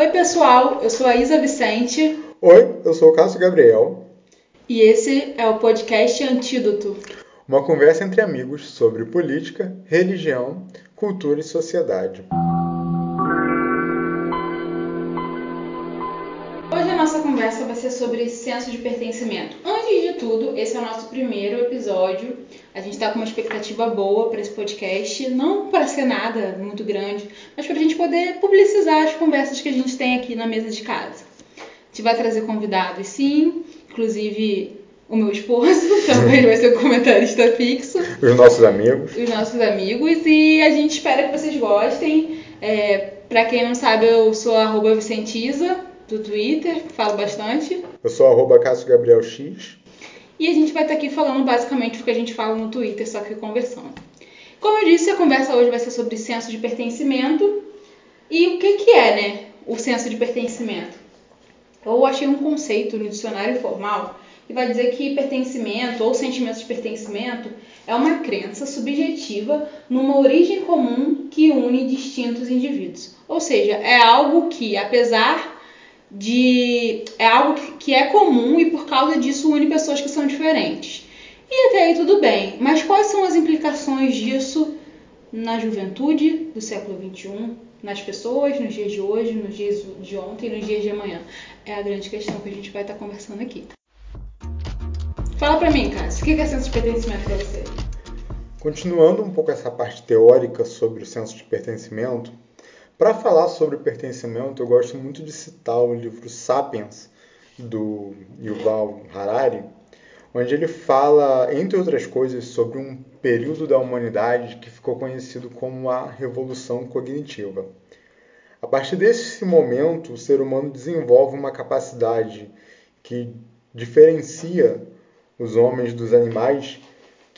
Oi, pessoal, eu sou a Isa Vicente. Oi, eu sou o Cássio Gabriel. E esse é o podcast Antídoto uma conversa entre amigos sobre política, religião, cultura e sociedade. Sobre senso de pertencimento. Antes de tudo, esse é o nosso primeiro episódio. A gente está com uma expectativa boa para esse podcast, não para ser nada muito grande, mas para a gente poder publicizar as conversas que a gente tem aqui na mesa de casa. A gente vai trazer convidados, sim, inclusive o meu esposo também vai ser o comentarista fixo. Os nossos amigos. Os nossos amigos. E a gente espera que vocês gostem. É, pra quem não sabe, eu sou arroba Vicentiza do Twitter, falo bastante. Eu sou arroba X. E a gente vai estar aqui falando basicamente o que a gente fala no Twitter, só que conversando. Como eu disse, a conversa hoje vai ser sobre senso de pertencimento. E o que, que é, né, o senso de pertencimento? Eu achei um conceito no dicionário formal e vai dizer que pertencimento ou sentimento de pertencimento é uma crença subjetiva numa origem comum que une distintos indivíduos. Ou seja, é algo que, apesar de. é algo que é comum e por causa disso une pessoas que são diferentes. E até aí tudo bem, mas quais são as implicações disso na juventude do século XXI, nas pessoas, nos dias de hoje, nos dias de ontem e nos dias de amanhã? É a grande questão que a gente vai estar conversando aqui. Fala pra mim, Cássio, o que é senso de pertencimento pra você? Continuando um pouco essa parte teórica sobre o senso de pertencimento, para falar sobre pertencimento, eu gosto muito de citar o livro Sapiens, do Yuval Harari, onde ele fala, entre outras coisas, sobre um período da humanidade que ficou conhecido como a Revolução Cognitiva. A partir desse momento, o ser humano desenvolve uma capacidade que diferencia os homens dos animais,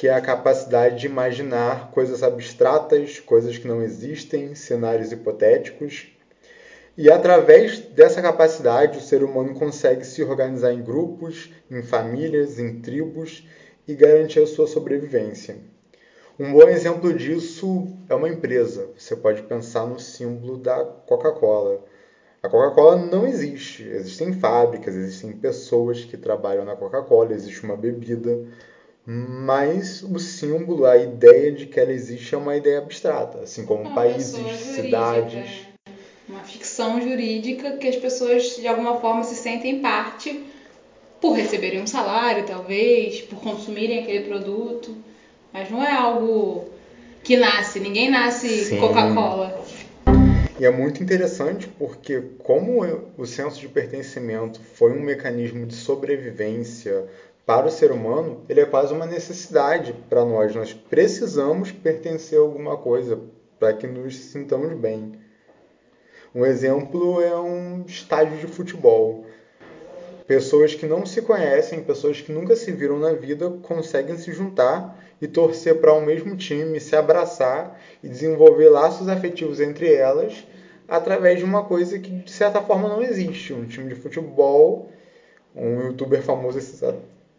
que é a capacidade de imaginar coisas abstratas, coisas que não existem, cenários hipotéticos. E através dessa capacidade, o ser humano consegue se organizar em grupos, em famílias, em tribos e garantir a sua sobrevivência. Um bom exemplo disso é uma empresa. Você pode pensar no símbolo da Coca-Cola. A Coca-Cola não existe. Existem fábricas, existem pessoas que trabalham na Coca-Cola, existe uma bebida, mas o símbolo, a ideia de que ela existe é uma ideia abstrata, assim como uma países, cidades. É. Uma ficção jurídica que as pessoas de alguma forma se sentem parte por receberem um salário, talvez, por consumirem aquele produto, mas não é algo que nasce. Ninguém nasce Coca-Cola. E é muito interessante porque, como o senso de pertencimento foi um mecanismo de sobrevivência para o ser humano, ele é quase uma necessidade para nós. Nós precisamos pertencer a alguma coisa para que nos sintamos bem. Um exemplo é um estádio de futebol. Pessoas que não se conhecem, pessoas que nunca se viram na vida, conseguem se juntar e torcer para o um mesmo time, se abraçar e desenvolver laços afetivos entre elas através de uma coisa que de certa forma não existe. Um time de futebol, um youtuber famoso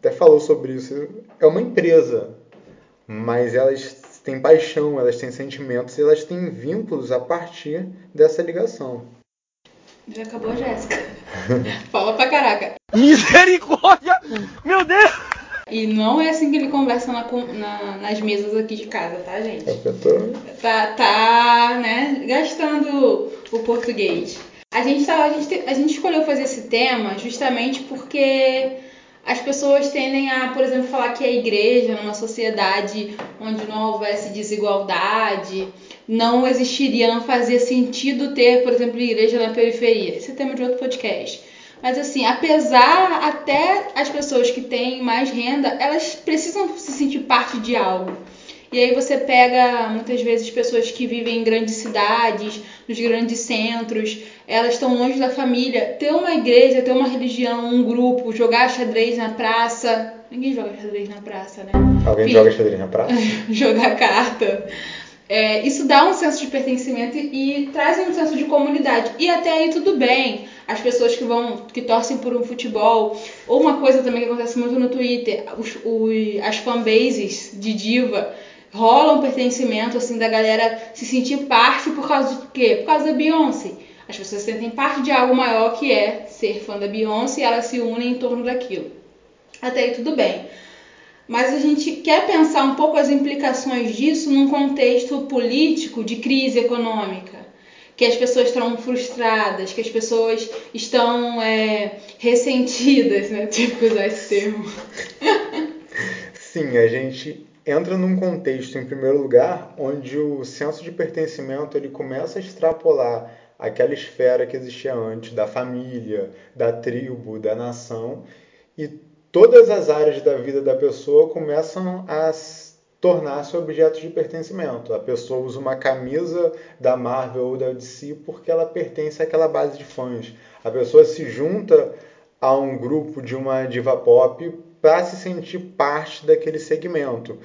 até falou sobre isso, é uma empresa, mas elas têm paixão, elas têm sentimentos e elas têm vínculos a partir dessa ligação. Já acabou a Jéssica. Fala pra caraca. Misericórdia! Meu Deus! E não é assim que ele conversa na, na, nas mesas aqui de casa, tá, gente? É tô... Tá, tá, né, gastando o português. A gente, tá, a, gente, a gente escolheu fazer esse tema justamente porque as pessoas tendem a, por exemplo, falar que a igreja, numa sociedade onde não houvesse desigualdade, não existiria, não fazia sentido ter, por exemplo, igreja na periferia. Esse é tema de outro podcast. Mas assim, apesar até as pessoas que têm mais renda, elas precisam se sentir parte de algo. E aí você pega muitas vezes pessoas que vivem em grandes cidades, nos grandes centros, elas estão longe da família. Ter uma igreja, ter uma religião, um grupo, jogar xadrez na praça. Ninguém joga xadrez na praça, né? Alguém Enfim, joga xadrez na praça? jogar carta. É, isso dá um senso de pertencimento e, e traz um senso de comunidade. E até aí tudo bem. As pessoas que vão, que torcem por um futebol, ou uma coisa também que acontece muito no Twitter, os, os, as fanbases de diva rola um pertencimento assim da galera se sentir parte por causa de quê? Por causa da Beyoncé. As pessoas sentem parte de algo maior que é ser fã da Beyoncé e elas se unem em torno daquilo. Até aí tudo bem. Mas a gente quer pensar um pouco as implicações disso num contexto político de crise econômica. Que as pessoas estão frustradas, que as pessoas estão é, ressentidas, né? Que usar esse termo. Sim, a gente entra num contexto, em primeiro lugar, onde o senso de pertencimento ele começa a extrapolar aquela esfera que existia antes, da família, da tribo, da nação, e todas as áreas da vida da pessoa começam a tornar-se objetos de pertencimento. A pessoa usa uma camisa da Marvel ou da DC porque ela pertence àquela base de fãs. A pessoa se junta a um grupo de uma diva pop para se sentir parte daquele segmento.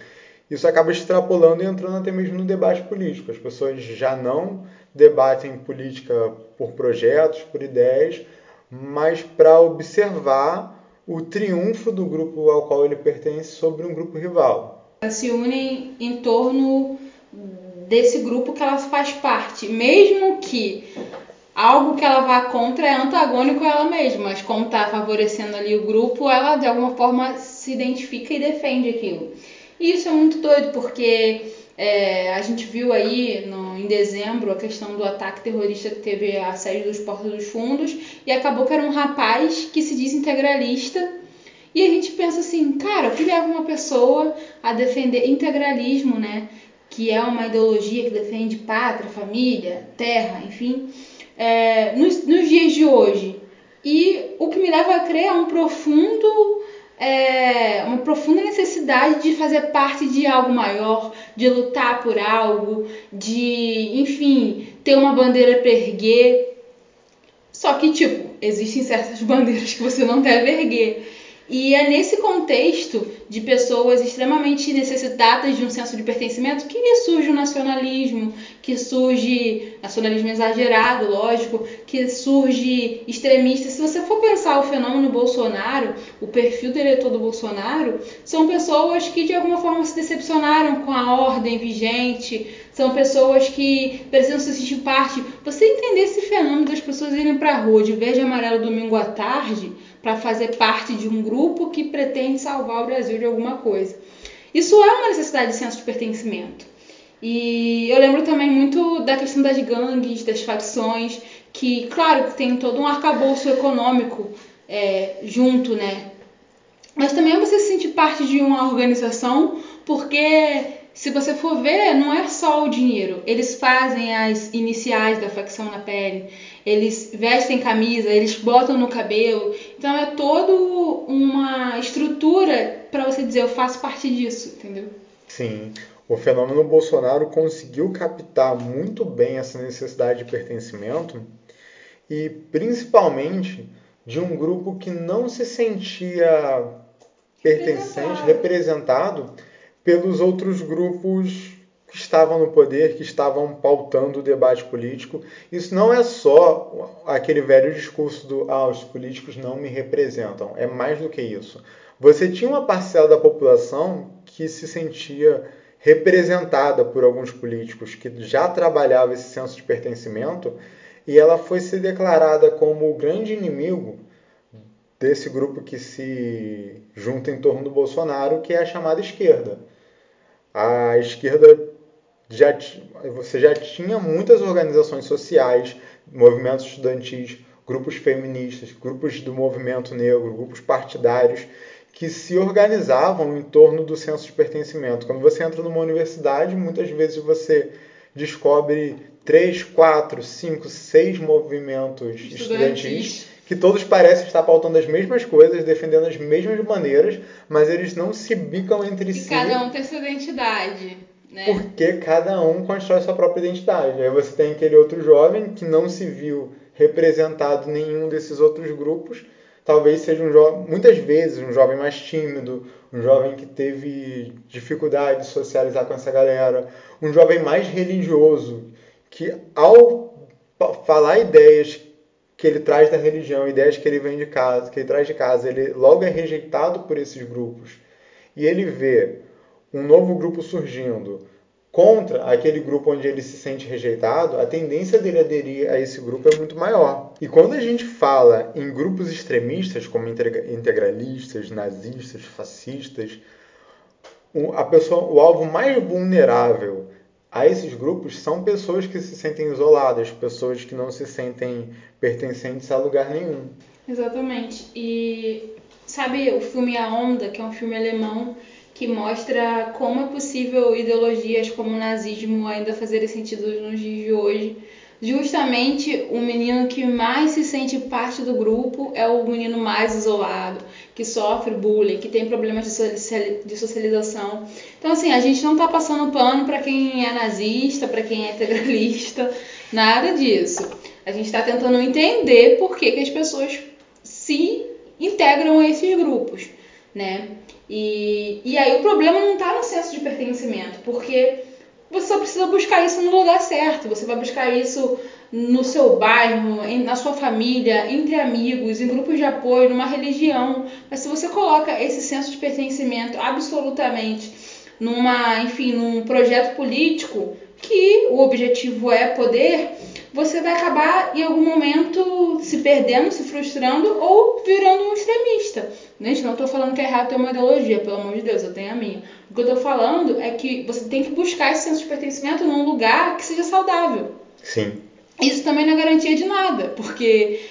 Isso acaba extrapolando e entrando até mesmo no debate político. As pessoas já não debatem política por projetos, por ideias, mas para observar o triunfo do grupo ao qual ele pertence sobre um grupo rival. Elas se unem em torno desse grupo que elas faz parte, mesmo que algo que ela vá contra é antagônico a ela mesma, mas como está favorecendo ali o grupo, ela de alguma forma se identifica e defende aquilo. E isso é muito doido, porque é, a gente viu aí no, em dezembro a questão do ataque terrorista que teve a sede dos Portos dos Fundos e acabou que era um rapaz que se diz integralista. E a gente pensa assim, cara, o que leva uma pessoa a defender integralismo, né? Que é uma ideologia que defende pátria, família, terra, enfim é, nos, nos, dias de hoje. E o que me leva a crer é um profundo, é, uma profunda necessidade de fazer parte de algo maior, de lutar por algo, de, enfim, ter uma bandeira para erguer. Só que, tipo, existem certas bandeiras que você não deve erguer. E é nesse contexto de pessoas extremamente necessitadas de um senso de pertencimento que surge o nacionalismo, que surge nacionalismo exagerado, lógico, que surge extremistas. Se você for pensar o fenômeno Bolsonaro, o perfil do eleitor do Bolsonaro, são pessoas que de alguma forma se decepcionaram com a ordem vigente, são pessoas que precisam se sentir parte. Você entender esse fenômeno das pessoas irem para a rua de verde e amarelo domingo à tarde para fazer parte de um grupo que pretende salvar o Brasil de alguma coisa. Isso é uma necessidade de senso de pertencimento. E eu lembro também muito da questão das gangues, das facções, que, claro, tem todo um arcabouço econômico é, junto, né? Mas também é você se sentir parte de uma organização, porque se você for ver, não é só o dinheiro. Eles fazem as iniciais da facção na pele, eles vestem camisa, eles botam no cabelo. Então é toda uma estrutura para você dizer eu faço parte disso, entendeu? Sim. O fenômeno Bolsonaro conseguiu captar muito bem essa necessidade de pertencimento e principalmente de um grupo que não se sentia pertencente, representado, representado pelos outros grupos que estavam no poder, que estavam pautando o debate político. Isso não é só aquele velho discurso do ah, os políticos não me representam. É mais do que isso. Você tinha uma parcela da população que se sentia representada por alguns políticos que já trabalhava esse senso de pertencimento e ela foi ser declarada como o grande inimigo desse grupo que se junta em torno do Bolsonaro, que é a chamada esquerda. A esquerda já você já tinha muitas organizações sociais, movimentos estudantis, grupos feministas, grupos do movimento negro, grupos partidários que se organizavam em torno do senso de pertencimento. Quando você entra numa universidade, muitas vezes você descobre três, quatro, cinco, seis movimentos estudantis, estudantis que todos parecem estar pautando as mesmas coisas, defendendo as mesmas maneiras, mas eles não se bicam entre e si. Cada um tem sua identidade. Né? Porque cada um constrói sua própria identidade. Aí você tem aquele outro jovem que não se viu representado em nenhum desses outros grupos. Talvez seja um jovem, muitas vezes, um jovem mais tímido, um jovem que teve dificuldade de socializar com essa galera, um jovem mais religioso, que ao falar ideias que ele traz da religião, ideias que ele vem de casa, que ele traz de casa, ele logo é rejeitado por esses grupos. E ele vê um novo grupo surgindo contra aquele grupo onde ele se sente rejeitado, a tendência dele aderir a esse grupo é muito maior. E quando a gente fala em grupos extremistas, como integralistas, nazistas, fascistas, a pessoa, o alvo mais vulnerável a esses grupos são pessoas que se sentem isoladas, pessoas que não se sentem pertencentes a lugar nenhum. Exatamente. E sabe o filme A Onda, que é um filme alemão que mostra como é possível ideologias como o nazismo ainda fazerem sentido nos dias de hoje. Justamente o menino que mais se sente parte do grupo é o menino mais isolado, que sofre bullying, que tem problemas de socialização. Então, assim, a gente não está passando pano para quem é nazista, para quem é integralista, nada disso. A gente está tentando entender por que, que as pessoas se integram a esses grupos, né? E, e aí o problema não está no senso de pertencimento, porque você só precisa buscar isso no lugar certo. Você vai buscar isso no seu bairro, na sua família, entre amigos, em grupos de apoio, numa religião. Mas se você coloca esse senso de pertencimento absolutamente numa, enfim, num projeto político que o objetivo é poder, você vai acabar em algum momento se perdendo, se frustrando ou virando um extremista. Gente, não estou falando que é errado ter uma ideologia, pelo amor de Deus, eu tenho a minha. O que eu estou falando é que você tem que buscar esse senso de pertencimento num lugar que seja saudável. Sim. Isso também não é garantia de nada, porque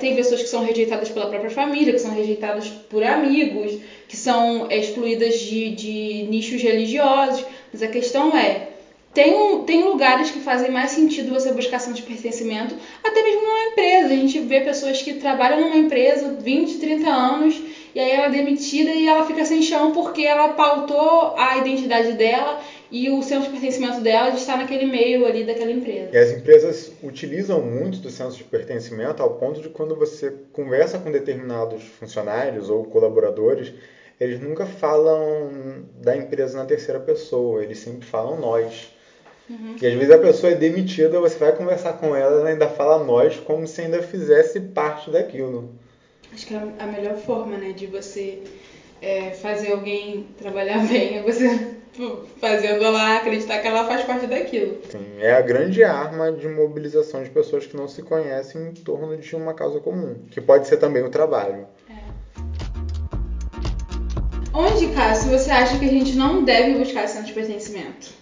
tem pessoas que são rejeitadas pela própria família, que são rejeitadas por amigos, que são excluídas de, de nichos religiosos. Mas a questão é, tem, tem lugares que fazem mais sentido você buscar senso de pertencimento, até mesmo numa empresa. A gente vê pessoas que trabalham numa empresa 20, 30 anos e aí ela é demitida e ela fica sem chão porque ela pautou a identidade dela e o senso de pertencimento dela de estar naquele meio ali daquela empresa. E as empresas utilizam muito do senso de pertencimento ao ponto de quando você conversa com determinados funcionários ou colaboradores, eles nunca falam da empresa na terceira pessoa, eles sempre falam nós. Uhum. E às vezes a pessoa é demitida, você vai conversar com ela, ela ainda fala nós como se ainda fizesse parte daquilo. Acho que é a melhor forma, né, de você é, fazer alguém trabalhar bem é você fazendo ela acreditar que ela faz parte daquilo. Sim, é a grande arma de mobilização de pessoas que não se conhecem em torno de uma causa comum, que pode ser também o trabalho. É. Onde, Cássio, você acha que a gente não deve buscar esse de pertencimento?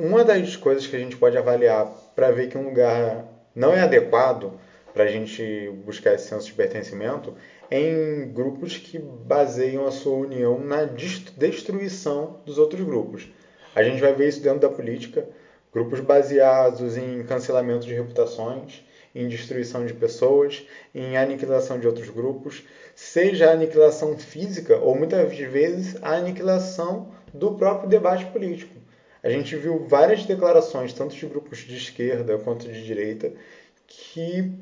Uma das coisas que a gente pode avaliar para ver que um lugar não é adequado para a gente buscar esse senso de pertencimento é em grupos que baseiam a sua união na destruição dos outros grupos. A gente vai ver isso dentro da política, grupos baseados em cancelamento de reputações, em destruição de pessoas, em aniquilação de outros grupos, seja a aniquilação física ou muitas vezes a aniquilação do próprio debate político. A gente viu várias declarações, tanto de grupos de esquerda quanto de direita, que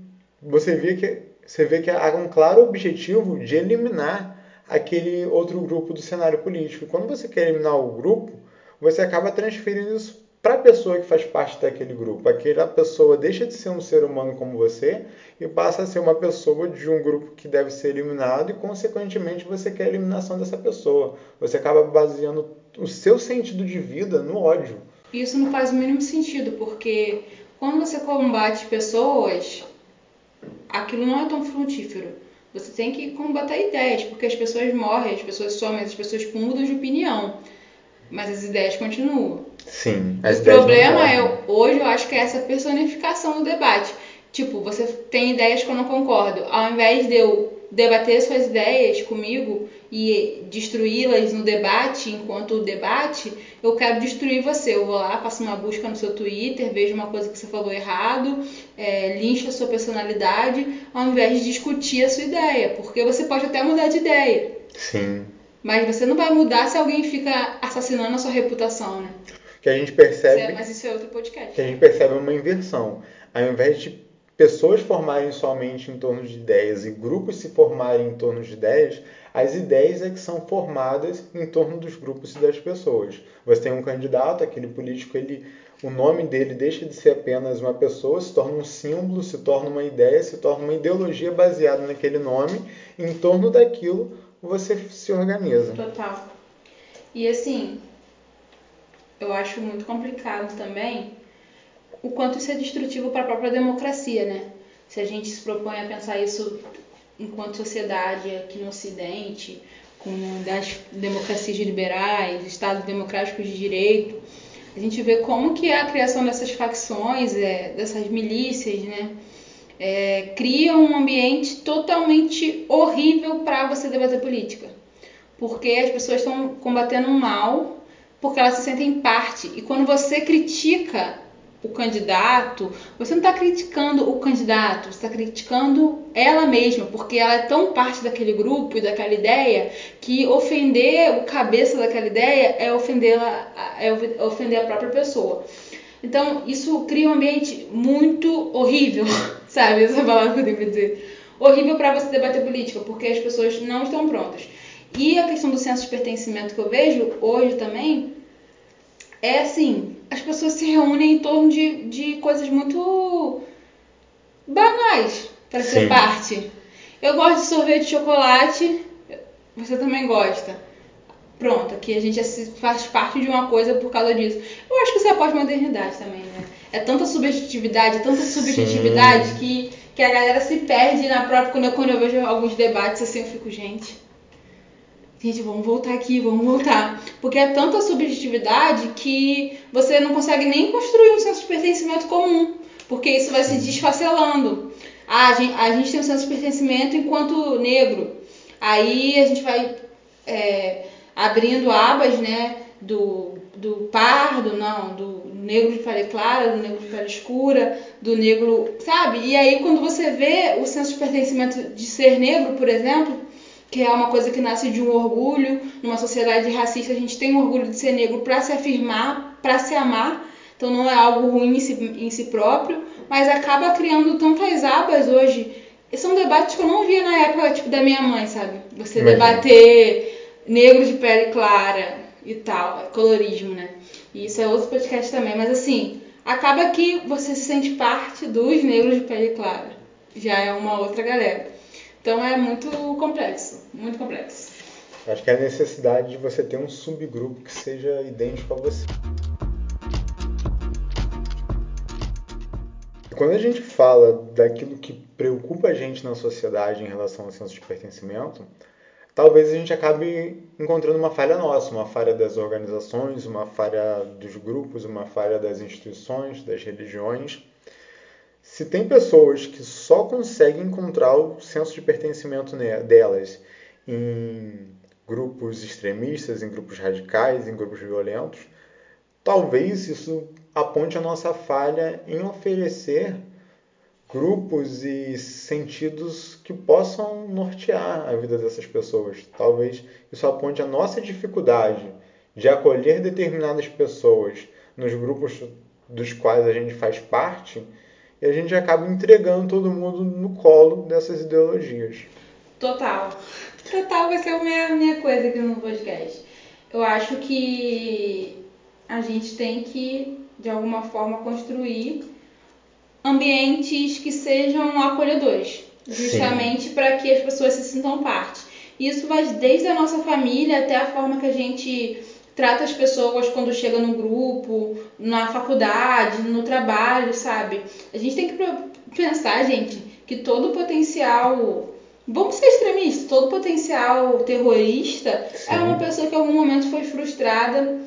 você vê que, você vê que há um claro objetivo de eliminar aquele outro grupo do cenário político. Quando você quer eliminar o grupo, você acaba transferindo isso para a pessoa que faz parte daquele grupo. Aquela pessoa deixa de ser um ser humano como você e passa a ser uma pessoa de um grupo que deve ser eliminado e, consequentemente, você quer a eliminação dessa pessoa. Você acaba baseando o seu sentido de vida no ódio. Isso não faz o mínimo sentido, porque quando você combate pessoas, aquilo não é tão frutífero. Você tem que combater ideias, porque as pessoas morrem, as pessoas somem, as pessoas mudam de opinião. Mas as ideias continuam. Sim, as o ideias problema é, hoje eu acho que é essa personificação do debate. Tipo, você tem ideias que eu não concordo. Ao invés de eu debater suas ideias comigo e destruí-las no debate, enquanto debate, eu quero destruir você. Eu vou lá, faço uma busca no seu Twitter, vejo uma coisa que você falou errado, é, lincho a sua personalidade, ao invés de discutir a sua ideia. Porque você pode até mudar de ideia. Sim. Mas você não vai mudar se alguém fica assassinando a sua reputação, né? Que a gente percebe. É, mas isso é outro podcast. Que a gente percebe uma inversão. Ao invés de pessoas formarem somente em torno de ideias e grupos se formarem em torno de ideias, as ideias é que são formadas em torno dos grupos e das pessoas. Você tem um candidato, aquele político, ele, o nome dele deixa de ser apenas uma pessoa, se torna um símbolo, se torna uma ideia, se torna uma ideologia baseada naquele nome. Em torno daquilo você se organiza. Total. E assim, eu acho muito complicado também o quanto isso é destrutivo para a própria democracia, né? Se a gente se propõe a pensar isso enquanto sociedade aqui no Ocidente, com das democracias liberais, estados democráticos de direito, a gente vê como que a criação dessas facções, é, dessas milícias, né, é, cria um ambiente totalmente horrível para você debater política. Porque as pessoas estão combatendo um mal porque elas se sentem parte. E quando você critica o candidato, você não está criticando o candidato, você está criticando ela mesma, porque ela é tão parte daquele grupo e daquela ideia que ofender o cabeça daquela ideia é ofender, é ofender a própria pessoa. Então, isso cria um ambiente muito horrível, sabe? Essa palavra que eu tenho dizer. Horrível para você debater política, porque as pessoas não estão prontas. E a questão do senso de pertencimento que eu vejo hoje também é assim: as pessoas se reúnem em torno de, de coisas muito banais para ser parte. Eu gosto de sorvete de chocolate, você também gosta. Pronto, aqui a gente faz parte de uma coisa por causa disso. Eu acho que isso é pós-modernidade também, né? É tanta subjetividade, tanta subjetividade que, que a galera se perde na própria. Quando eu, quando eu vejo alguns debates assim, eu fico, gente. Gente, vamos voltar aqui, vamos voltar. Porque é tanta subjetividade que você não consegue nem construir um senso de pertencimento comum. Porque isso vai se desfacelando. Ah, a gente, a gente tem um senso de pertencimento enquanto negro. Aí a gente vai. É, abrindo abas, né, do, do pardo, não, do negro de pele clara, do negro de pele escura, do negro, sabe? E aí quando você vê o senso de pertencimento de ser negro, por exemplo, que é uma coisa que nasce de um orgulho, numa sociedade racista a gente tem um orgulho de ser negro para se afirmar, para se amar, então não é algo ruim em si, em si próprio, mas acaba criando tantas abas hoje. E são debates que eu não via na época tipo, da minha mãe, sabe? Você Imagina. debater negro de pele clara e tal, é colorismo, né? E isso é outro podcast também, mas assim, acaba que você se sente parte dos negros de pele clara. Já é uma outra galera. Então é muito complexo, muito complexo. Acho que é a necessidade de você ter um subgrupo que seja idêntico a você. Quando a gente fala daquilo que preocupa a gente na sociedade em relação ao senso de pertencimento, talvez a gente acabe encontrando uma falha nossa, uma falha das organizações, uma falha dos grupos, uma falha das instituições, das religiões. Se tem pessoas que só conseguem encontrar o senso de pertencimento delas em grupos extremistas, em grupos radicais, em grupos violentos, talvez isso aponte a nossa falha em oferecer grupos e sentidos que possam nortear a vida dessas pessoas. Talvez isso aponte a nossa dificuldade de acolher determinadas pessoas nos grupos dos quais a gente faz parte e a gente acaba entregando todo mundo no colo dessas ideologias. Total. Total vai ser a minha, minha coisa aqui no podcast. Eu acho que a gente tem que, de alguma forma, construir ambientes que sejam acolhedores, justamente para que as pessoas se sintam parte. Isso vai desde a nossa família até a forma que a gente trata as pessoas quando chega no grupo, na faculdade, no trabalho, sabe? A gente tem que pensar, gente, que todo potencial Vamos ser extremistas. Todo potencial terrorista Sim. é uma pessoa que em algum momento foi frustrada.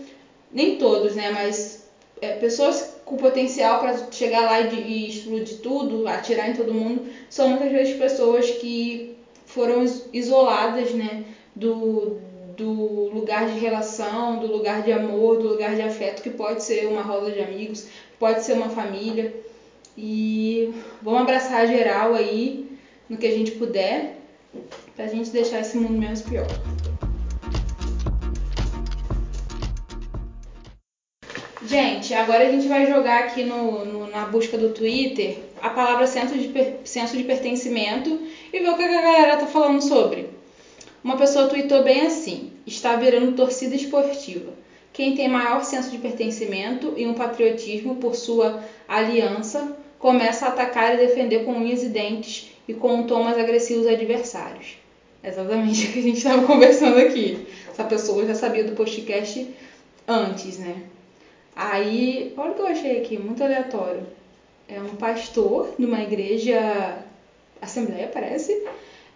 Nem todos, né? Mas é, pessoas com potencial para chegar lá e, e explodir tudo, atirar em todo mundo, são muitas vezes pessoas que foram isoladas, né, do, do lugar de relação, do lugar de amor, do lugar de afeto, que pode ser uma roda de amigos, pode ser uma família. E vamos abraçar geral aí no que a gente puder, pra gente deixar esse mundo menos pior. Gente, agora a gente vai jogar aqui no, no, na busca do Twitter a palavra senso de, senso de pertencimento e ver o que a galera tá falando sobre. Uma pessoa tweetou bem assim: está virando torcida esportiva. Quem tem maior senso de pertencimento e um patriotismo por sua aliança começa a atacar e defender com unhas e dentes e com um tom mais agressivo os adversários. Exatamente o que a gente estava conversando aqui. Essa pessoa já sabia do podcast antes, né? Aí, olha o que eu achei aqui, muito aleatório. É um pastor de uma igreja, assembleia parece,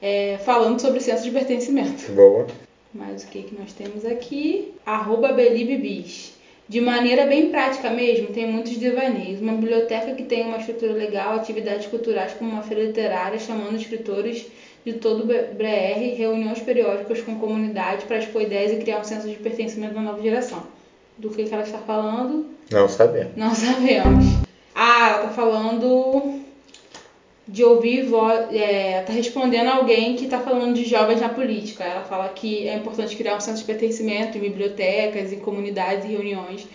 é, falando sobre senso de pertencimento. Boa. Mas o que, que nós temos aqui? Arroba Belibibis. De maneira bem prática mesmo, tem muitos devaneios. Uma biblioteca que tem uma estrutura legal, atividades culturais como uma feira literária, chamando escritores de todo o BR, reuniões periódicas com comunidade para expor ideias e criar um senso de pertencimento da nova geração. Do que, que ela está falando? Não sabemos. Não sabemos. Ah, ela está falando de ouvir voz. É, tá respondendo alguém que está falando de jovens na política. Ela fala que é importante criar um senso de pertencimento em bibliotecas, em comunidades e reuniões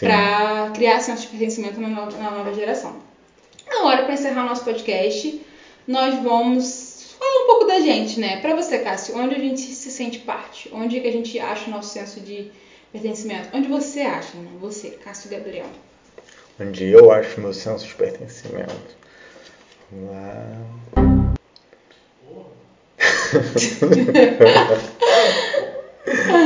para criar senso de pertencimento na nova, na nova geração. Agora, para encerrar nosso podcast, nós vamos falar um pouco da gente, né? Para você, Cássio, onde a gente se sente parte? Onde que a gente acha o nosso senso de pertencimento? Onde você acha, né? Você, Cássio Gabriel. Onde eu acho meu senso de pertencimento. Lá.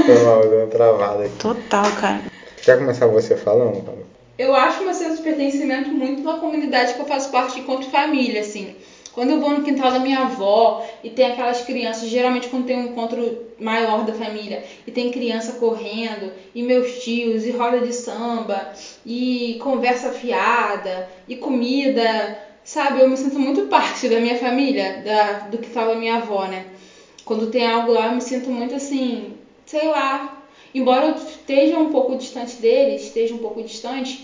Foi mal, deu uma travada aqui. Total, cara. Quer começar você falando? Paulo? Eu acho meu senso de pertencimento muito na comunidade que eu faço parte enquanto família, assim. Quando eu vou no quintal da minha avó e tem aquelas crianças, geralmente quando tem um encontro maior da família, e tem criança correndo, e meus tios, e roda de samba, e conversa fiada, e comida, sabe? Eu me sinto muito parte da minha família, da, do quintal da minha avó, né? Quando tem algo lá, eu me sinto muito assim, sei lá. Embora eu esteja um pouco distante deles, esteja um pouco distante,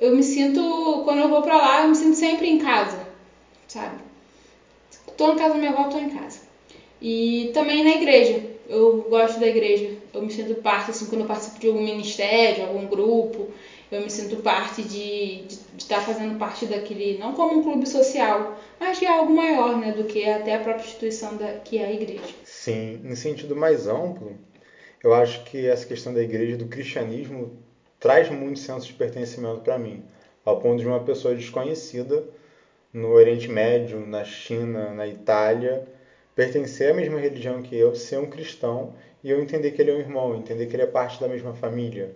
eu me sinto, quando eu vou pra lá, eu me sinto sempre em casa, sabe? Tô na casa da minha avó, tô em casa. E também na igreja. Eu gosto da igreja. Eu me sinto parte, assim, quando eu participo de algum ministério, algum grupo, eu me sinto parte de estar tá fazendo parte daquele, não como um clube social, mas de algo maior, né, do que até a própria instituição da, que é a igreja. Sim, em sentido mais amplo, eu acho que essa questão da igreja, do cristianismo, traz muito senso de pertencimento para mim, ao ponto de uma pessoa desconhecida no Oriente Médio, na China, na Itália, pertencer à mesma religião que eu, ser um cristão e eu entender que ele é um irmão, entender que ele é parte da mesma família.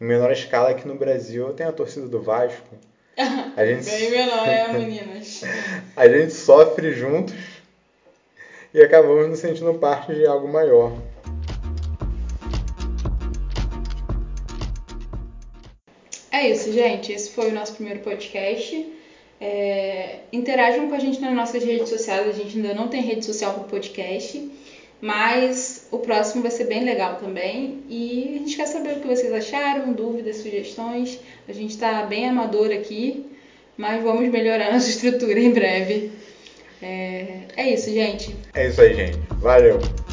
Em menor escala aqui no Brasil, tem a torcida do Vasco. A gente... Bem menor, é, meninas. a gente sofre juntos e acabamos nos sentindo parte de algo maior. É isso, gente. Esse foi o nosso primeiro podcast. É, interajam com a gente nas nossas redes sociais. A gente ainda não tem rede social para o podcast, mas o próximo vai ser bem legal também. E a gente quer saber o que vocês acharam, dúvidas, sugestões. A gente está bem amador aqui, mas vamos melhorar nossa estrutura em breve. É, é isso, gente. É isso aí, gente. Valeu!